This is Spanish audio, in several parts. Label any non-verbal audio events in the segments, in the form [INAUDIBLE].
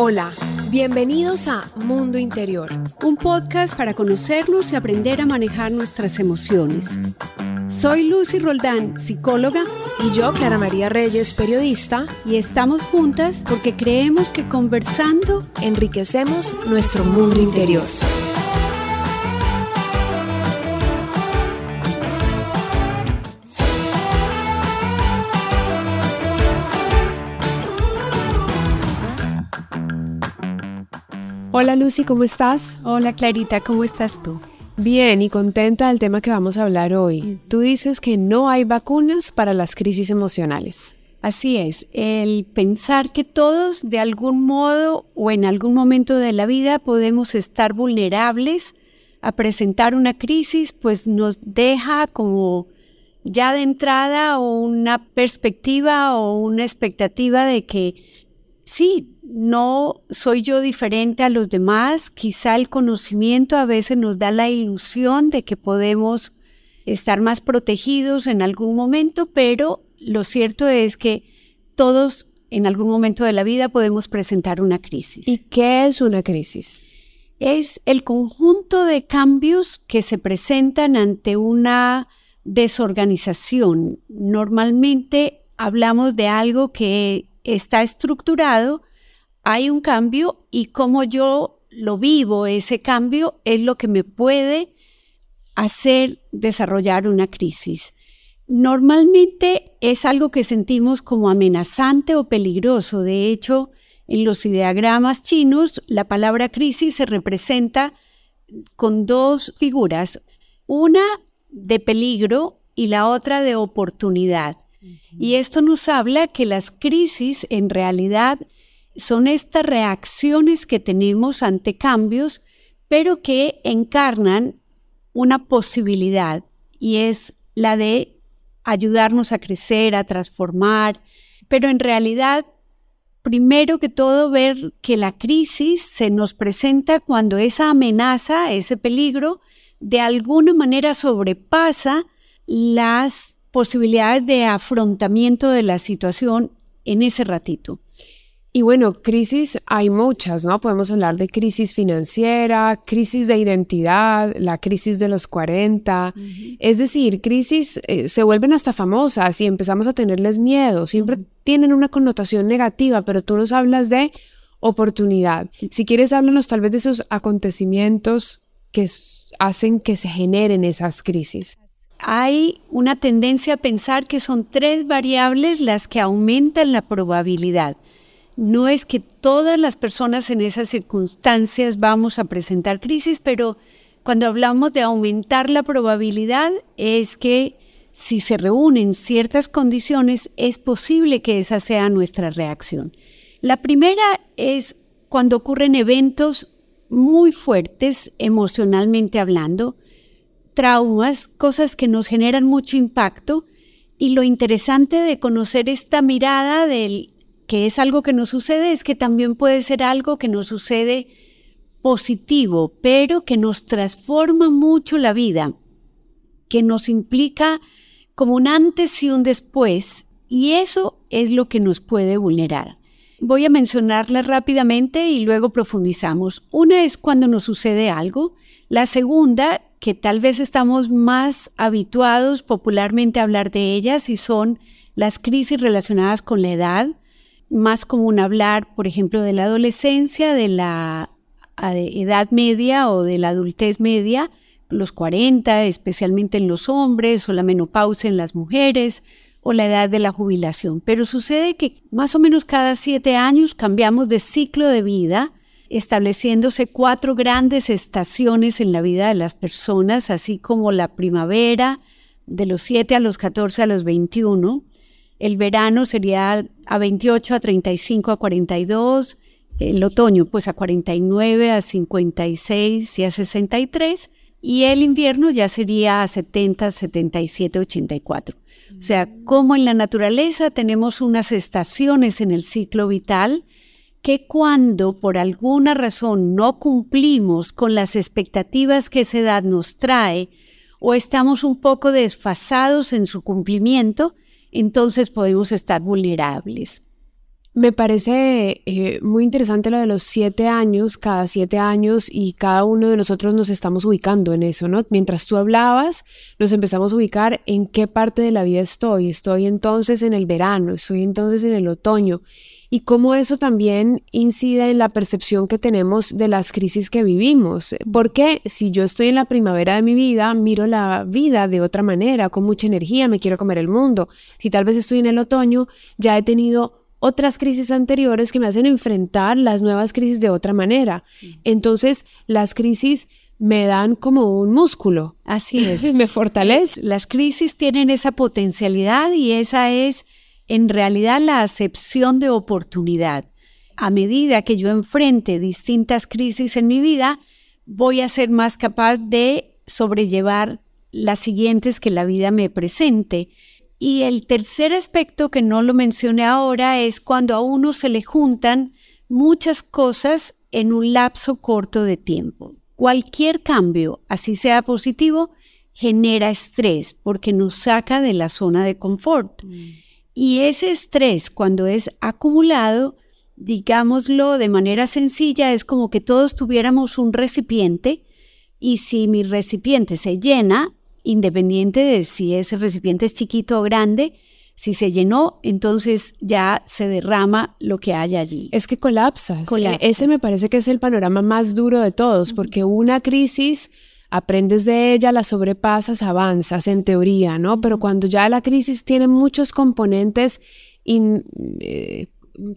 Hola, bienvenidos a Mundo Interior, un podcast para conocernos y aprender a manejar nuestras emociones. Soy Lucy Roldán, psicóloga, y yo, Clara María Reyes, periodista, y estamos juntas porque creemos que conversando enriquecemos nuestro mundo interior. Hola Lucy, ¿cómo estás? Hola Clarita, ¿cómo estás tú? Bien y contenta del tema que vamos a hablar hoy. Tú dices que no hay vacunas para las crisis emocionales. Así es, el pensar que todos de algún modo o en algún momento de la vida podemos estar vulnerables a presentar una crisis, pues nos deja como ya de entrada una perspectiva o una expectativa de que sí, no soy yo diferente a los demás, quizá el conocimiento a veces nos da la ilusión de que podemos estar más protegidos en algún momento, pero lo cierto es que todos en algún momento de la vida podemos presentar una crisis. ¿Y qué es una crisis? Es el conjunto de cambios que se presentan ante una desorganización. Normalmente hablamos de algo que está estructurado, hay un cambio y cómo yo lo vivo, ese cambio, es lo que me puede hacer desarrollar una crisis. Normalmente es algo que sentimos como amenazante o peligroso. De hecho, en los ideagramas chinos, la palabra crisis se representa con dos figuras, una de peligro y la otra de oportunidad. Y esto nos habla que las crisis en realidad son estas reacciones que tenemos ante cambios, pero que encarnan una posibilidad y es la de ayudarnos a crecer, a transformar, pero en realidad, primero que todo, ver que la crisis se nos presenta cuando esa amenaza, ese peligro, de alguna manera sobrepasa las posibilidades de afrontamiento de la situación en ese ratito. Y bueno, crisis hay muchas, ¿no? Podemos hablar de crisis financiera, crisis de identidad, la crisis de los 40. Es decir, crisis eh, se vuelven hasta famosas y empezamos a tenerles miedo. Siempre tienen una connotación negativa, pero tú nos hablas de oportunidad. Si quieres, háblanos tal vez de esos acontecimientos que hacen que se generen esas crisis. Hay una tendencia a pensar que son tres variables las que aumentan la probabilidad no es que todas las personas en esas circunstancias vamos a presentar crisis, pero cuando hablamos de aumentar la probabilidad es que si se reúnen ciertas condiciones es posible que esa sea nuestra reacción. La primera es cuando ocurren eventos muy fuertes emocionalmente hablando, traumas, cosas que nos generan mucho impacto y lo interesante de conocer esta mirada del que es algo que nos sucede, es que también puede ser algo que nos sucede positivo, pero que nos transforma mucho la vida, que nos implica como un antes y un después, y eso es lo que nos puede vulnerar. Voy a mencionarlas rápidamente y luego profundizamos. Una es cuando nos sucede algo. La segunda, que tal vez estamos más habituados popularmente a hablar de ellas, y son las crisis relacionadas con la edad, más común hablar, por ejemplo, de la adolescencia, de la edad media o de la adultez media, los 40, especialmente en los hombres, o la menopausia en las mujeres, o la edad de la jubilación. Pero sucede que más o menos cada siete años cambiamos de ciclo de vida, estableciéndose cuatro grandes estaciones en la vida de las personas, así como la primavera, de los 7 a los 14 a los 21, el verano sería a 28, a 35, a 42, el otoño pues a 49, a 56 y a 63, y el invierno ya sería a 70, 77, 84. O sea, como en la naturaleza tenemos unas estaciones en el ciclo vital que cuando por alguna razón no cumplimos con las expectativas que esa edad nos trae o estamos un poco desfasados en su cumplimiento, entonces podemos estar vulnerables. Me parece eh, muy interesante lo de los siete años, cada siete años y cada uno de nosotros nos estamos ubicando en eso, ¿no? Mientras tú hablabas, nos empezamos a ubicar en qué parte de la vida estoy. Estoy entonces en el verano, estoy entonces en el otoño y cómo eso también incide en la percepción que tenemos de las crisis que vivimos. Porque si yo estoy en la primavera de mi vida, miro la vida de otra manera, con mucha energía, me quiero comer el mundo. Si tal vez estoy en el otoño, ya he tenido otras crisis anteriores que me hacen enfrentar las nuevas crisis de otra manera. Entonces, las crisis me dan como un músculo. Así es. [LAUGHS] me fortalece. Las crisis tienen esa potencialidad y esa es en realidad la acepción de oportunidad. A medida que yo enfrente distintas crisis en mi vida, voy a ser más capaz de sobrellevar las siguientes que la vida me presente. Y el tercer aspecto que no lo mencioné ahora es cuando a uno se le juntan muchas cosas en un lapso corto de tiempo. Cualquier cambio, así sea positivo, genera estrés porque nos saca de la zona de confort. Mm. Y ese estrés, cuando es acumulado, digámoslo de manera sencilla, es como que todos tuviéramos un recipiente y si mi recipiente se llena, independiente de si ese recipiente es chiquito o grande, si se llenó, entonces ya se derrama lo que hay allí. Es que colapsas. Ese me parece que es el panorama más duro de todos, porque una crisis, aprendes de ella, la sobrepasas, avanzas en teoría, ¿no? Pero cuando ya la crisis tiene muchos componentes eh,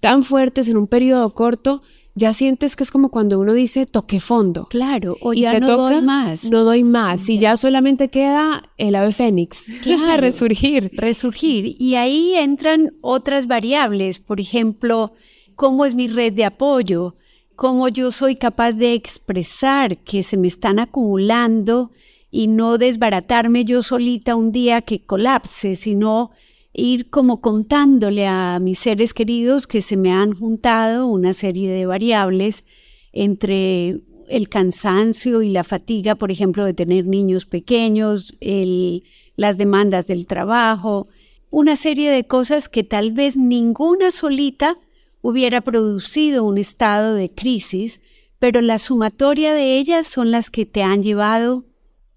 tan fuertes en un periodo corto, ya sientes que es como cuando uno dice toque fondo. Claro, o ya no doy más. No doy más. Y ya solamente queda el ave fénix. [LAUGHS] Claro, resurgir. Resurgir. Y ahí entran otras variables. Por ejemplo, cómo es mi red de apoyo, cómo yo soy capaz de expresar que se me están acumulando y no desbaratarme yo solita un día que colapse, sino ir como contándole a mis seres queridos que se me han juntado una serie de variables entre el cansancio y la fatiga, por ejemplo, de tener niños pequeños, las demandas del trabajo, una serie de cosas que tal vez ninguna solita hubiera producido un estado de crisis, pero la sumatoria de ellas son las que te han llevado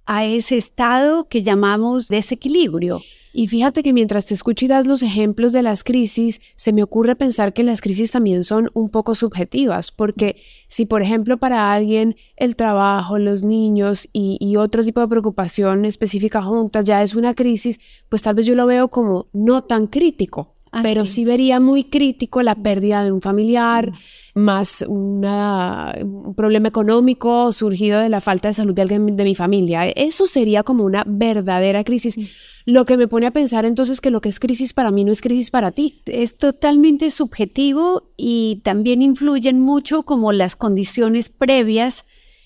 a ese estado que llamamos desequilibrio. Y fíjate que mientras te escucho y das los ejemplos de las crisis, se me ocurre pensar que las crisis también son un poco subjetivas, porque si por ejemplo para alguien el trabajo, los niños y, otro tipo de preocupación específica juntas ya es una crisis, pues tal vez yo lo veo como no tan crítico, pero sí vería muy crítico la pérdida de un familiar, más una, un problema económico surgido de la falta de salud de alguien de mi familia. Eso sería como una verdadera crisis. Lo que me pone a pensar entonces que lo que es crisis para mí no es crisis para ti. Es totalmente subjetivo y también influyen mucho como las condiciones previas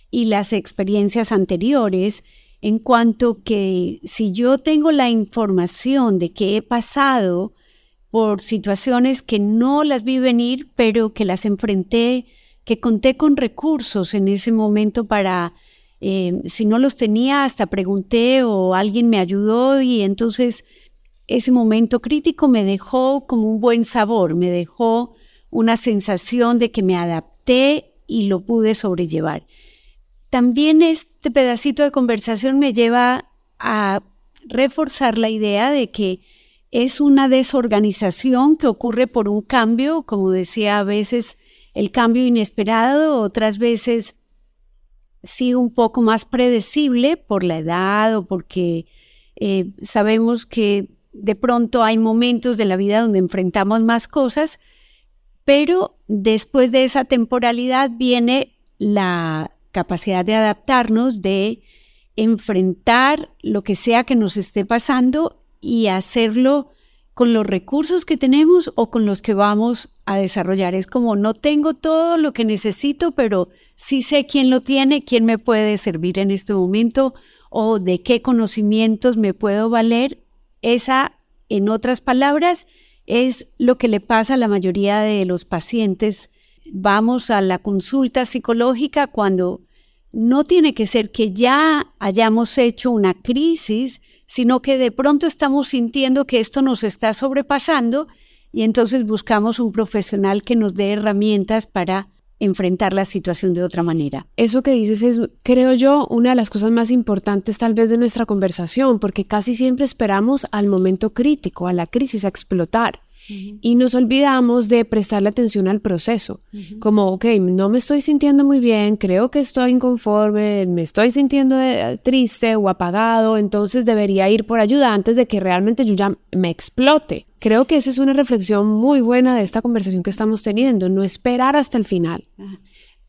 y las experiencias anteriores en cuanto que si yo tengo la información de que he pasado por situaciones que no las vi venir, pero que las enfrenté, que conté con recursos en ese momento para, eh, si no los tenía, hasta pregunté o alguien me ayudó y entonces ese momento crítico me dejó como un buen sabor, me dejó una sensación de que me adapté y lo pude sobrellevar. También este pedacito de conversación me lleva a reforzar la idea de que es una desorganización que ocurre por un cambio, como decía, a veces el cambio inesperado, otras veces sí un poco más predecible por la edad o porque eh, sabemos que de pronto hay momentos de la vida donde enfrentamos más cosas, pero después de esa temporalidad viene la capacidad de adaptarnos, de enfrentar lo que sea que nos esté pasando y hacerlo con los recursos que tenemos o con los que vamos a desarrollar. Es como no tengo todo lo que necesito, pero sí sé quién lo tiene, quién me puede servir en este momento o de qué conocimientos me puedo valer. Esa, en otras palabras, es lo que le pasa a la mayoría de los pacientes. Vamos a la consulta psicológica cuando no tiene que ser que ya hayamos hecho una crisis, sino que de pronto estamos sintiendo que esto nos está sobrepasando y entonces buscamos un profesional que nos dé herramientas para enfrentar la situación de otra manera. Eso que dices es, creo yo, una de las cosas más importantes tal vez de nuestra conversación, porque casi siempre esperamos al momento crítico, a la crisis, a explotar. Y nos olvidamos de prestarle atención al proceso, como, ok, no me estoy sintiendo muy bien, creo que estoy inconforme, me estoy sintiendo eh, triste o apagado, entonces debería ir por ayuda antes de que realmente yo ya me explote. Creo que esa es una reflexión muy buena de esta conversación que estamos teniendo, no esperar hasta el final.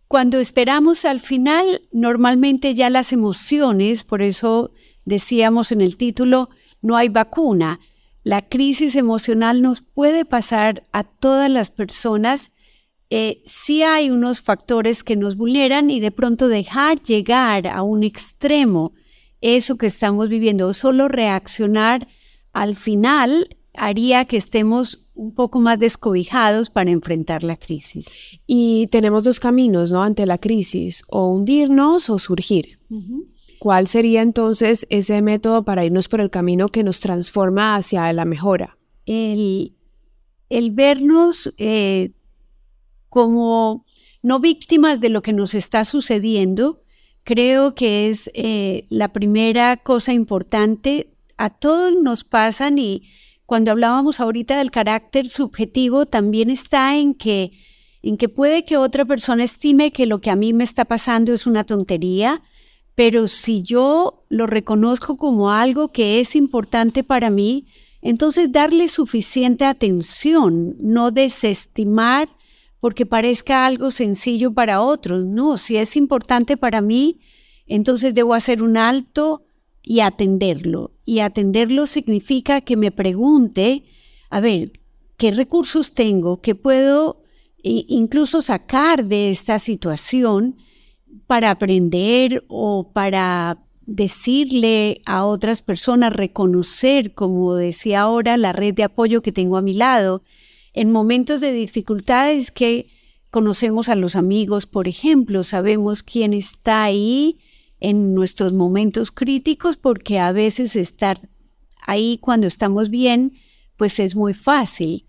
Cuando esperamos al final, normalmente ya las emociones, por eso decíamos en el título, no hay vacuna la crisis emocional nos puede pasar a todas las personas. Eh, sí hay unos factores que nos vulneran y de pronto dejar llegar a un extremo eso que estamos viviendo, solo reaccionar al final haría que estemos un poco más descobijados para enfrentar la crisis. Y tenemos dos caminos, ¿no? Ante la crisis, o hundirnos o surgir. ¿Cuál sería entonces ese método para irnos por el camino que nos transforma hacia la mejora? El, vernos eh, como no víctimas de lo que nos está sucediendo, creo que es eh, la primera cosa importante. A todos nos pasan y cuando hablábamos ahorita del carácter subjetivo, también está en que, en que puede que otra persona estime que lo que a mí me está pasando es una tontería, pero si yo lo reconozco como algo que es importante para mí, entonces darle suficiente atención, no desestimar porque parezca algo sencillo para otros. No, si es importante para mí, entonces debo hacer un alto y atenderlo. Y atenderlo significa que me pregunte, a ver, ¿qué recursos tengo? ¿Qué puedo incluso sacar de esta situación? Para aprender o para decirle a otras personas, reconocer, como decía ahora, la red de apoyo que tengo a mi lado. En momentos de dificultades que conocemos a los amigos, por ejemplo, sabemos quién está ahí en nuestros momentos críticos porque a veces estar ahí cuando estamos bien, pues es muy fácil.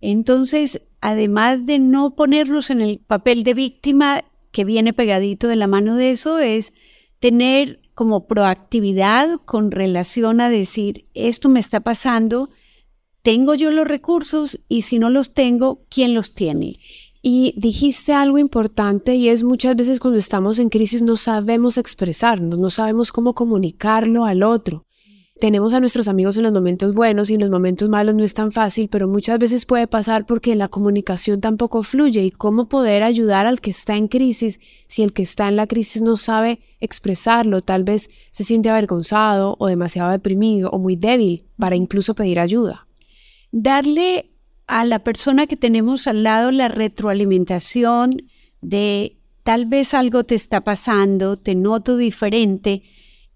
Entonces, además de no ponernos en el papel de víctima, que viene pegadito de la mano de eso es tener como proactividad con relación a decir, esto me está pasando, tengo yo los recursos y si no los tengo, ¿quién los tiene? Y dijiste algo importante y es muchas veces cuando estamos en crisis no sabemos expresarnos, no sabemos cómo comunicarlo al otro tenemos a nuestros amigos en los momentos buenos y en los momentos malos no es tan fácil, pero muchas veces puede pasar porque la comunicación tampoco fluye. Y cómo poder ayudar al que está en crisis si el que está en la crisis no sabe expresarlo, tal vez se siente avergonzado o demasiado deprimido o muy débil para incluso pedir ayuda. Darle a la persona que tenemos al lado la retroalimentación de tal vez algo te está pasando, te noto diferente,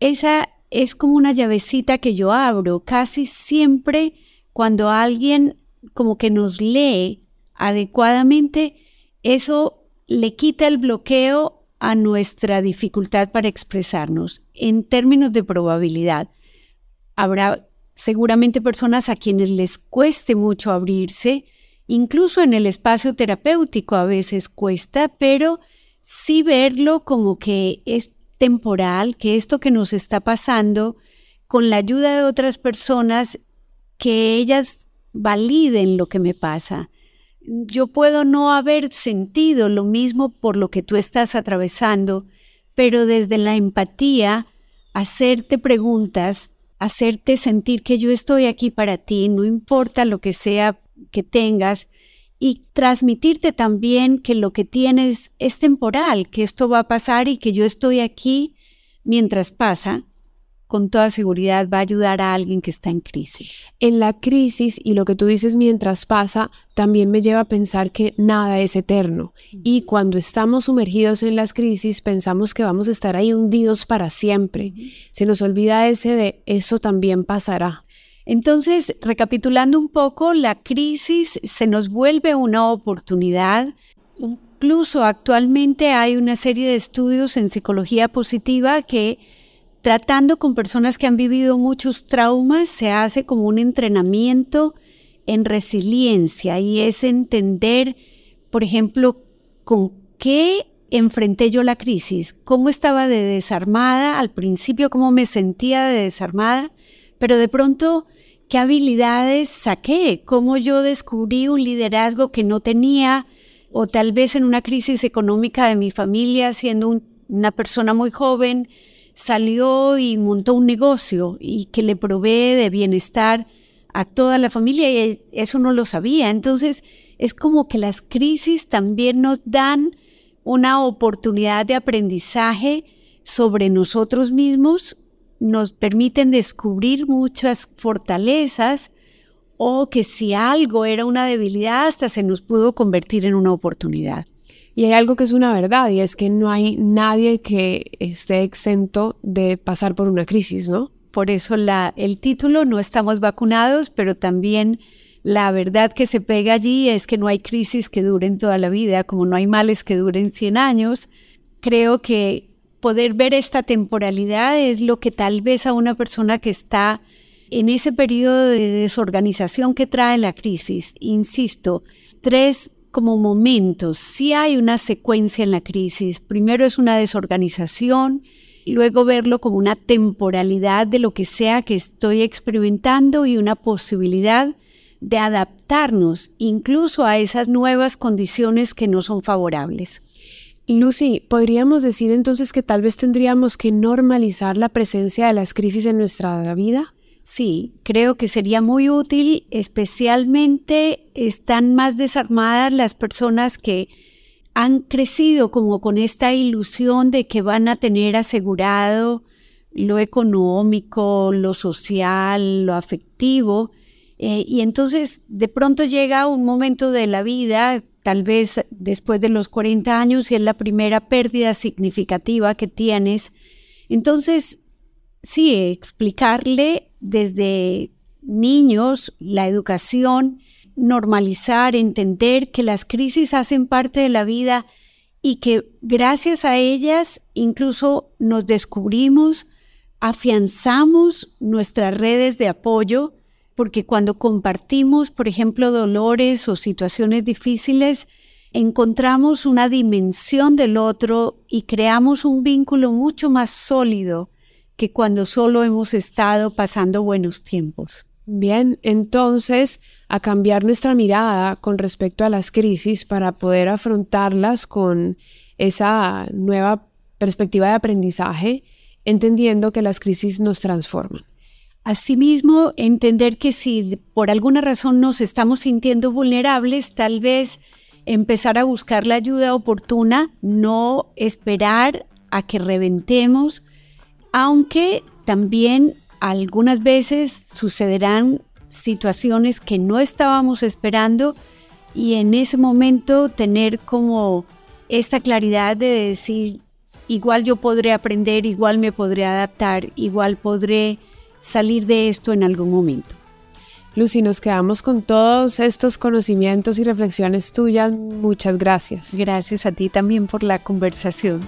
esa es como una llavecita que yo abro. Casi siempre cuando alguien como que nos lee adecuadamente, eso le quita el bloqueo a nuestra dificultad para expresarnos. En términos de probabilidad, habrá seguramente personas a quienes les cueste mucho abrirse, incluso en el espacio terapéutico a veces cuesta, pero sí verlo como que es temporal, que esto que nos está pasando, con la ayuda de otras personas, que ellas validen lo que me pasa. Yo puedo no haber sentido lo mismo por lo que tú estás atravesando, pero desde la empatía, hacerte preguntas, hacerte sentir que yo estoy aquí para ti, no importa lo que sea que tengas, y transmitirte también que lo que tienes es temporal, que esto va a pasar y que yo estoy aquí mientras pasa, con toda seguridad va a ayudar a alguien que está en crisis. En la crisis y lo que tú dices mientras pasa también me lleva a pensar que nada es eterno y cuando estamos sumergidos en las crisis pensamos que vamos a estar ahí hundidos para siempre. Se nos olvida ese de eso también pasará. Entonces, recapitulando un poco, la crisis se nos vuelve una oportunidad. Incluso actualmente hay una serie de estudios en psicología positiva que tratando con personas que han vivido muchos traumas se hace como un entrenamiento en resiliencia y es entender, por ejemplo, con qué enfrenté yo la crisis, cómo estaba de desarmada al principio, cómo me sentía de desarmada, pero de pronto qué habilidades saqué, cómo yo descubrí un liderazgo que no tenía, o tal vez en una crisis económica de mi familia, siendo una persona muy joven, salió y montó un negocio y que le provee de bienestar a toda la familia y eso no lo sabía. Entonces, es como que las crisis también nos dan una oportunidad de aprendizaje sobre nosotros mismos, nos permiten descubrir muchas fortalezas o que si algo era una debilidad hasta se nos pudo convertir en una oportunidad. Y hay algo que es una verdad y es que no hay nadie que esté exento de pasar por una crisis, ¿no? Por eso la, el título, no estamos vacunados, pero también la verdad que se pega allí es que no hay crisis que duren toda la vida, como no hay males que duren 100 años. Creo que poder ver esta temporalidad es lo que tal vez a una persona que está en ese periodo de desorganización que trae la crisis, insisto, tres como momentos. Sí hay una secuencia en la crisis. Primero es una desorganización, y luego verlo como una temporalidad de lo que sea que estoy experimentando y una posibilidad de adaptarnos incluso a esas nuevas condiciones que no son favorables. Lucy, ¿podríamos decir entonces que tal vez tendríamos que normalizar la presencia de las crisis en nuestra vida? Sí, creo que sería muy útil, especialmente están más desarmadas las personas que han crecido como con esta ilusión de que van a tener asegurado lo económico, lo social, lo afectivo, eh, y entonces de pronto llega un momento de la vida, tal vez después de los 40 años, y es la primera pérdida significativa que tienes. Entonces, sí, explicarle desde niños la educación, normalizar, entender que las crisis hacen parte de la vida y que gracias a ellas incluso nos descubrimos, afianzamos nuestras redes de apoyo, porque cuando compartimos, por ejemplo, dolores o situaciones difíciles, encontramos una dimensión del otro y creamos un vínculo mucho más sólido que cuando solo hemos estado pasando buenos tiempos. Bien, entonces, a cambiar nuestra mirada con respecto a las crisis para poder afrontarlas con esa nueva perspectiva de aprendizaje, entendiendo que las crisis nos transforman. Asimismo, entender que si por alguna razón nos estamos sintiendo vulnerables, tal vez empezar a buscar la ayuda oportuna, no esperar a que reventemos, aunque también algunas veces sucederán situaciones que no estábamos esperando y en ese momento tener como esta claridad de decir, igual yo podré aprender, igual me podré adaptar, igual podré salir de esto en algún momento. Lucy, nos quedamos con todos estos conocimientos y reflexiones tuyas. Muchas gracias. Gracias a ti también por la conversación.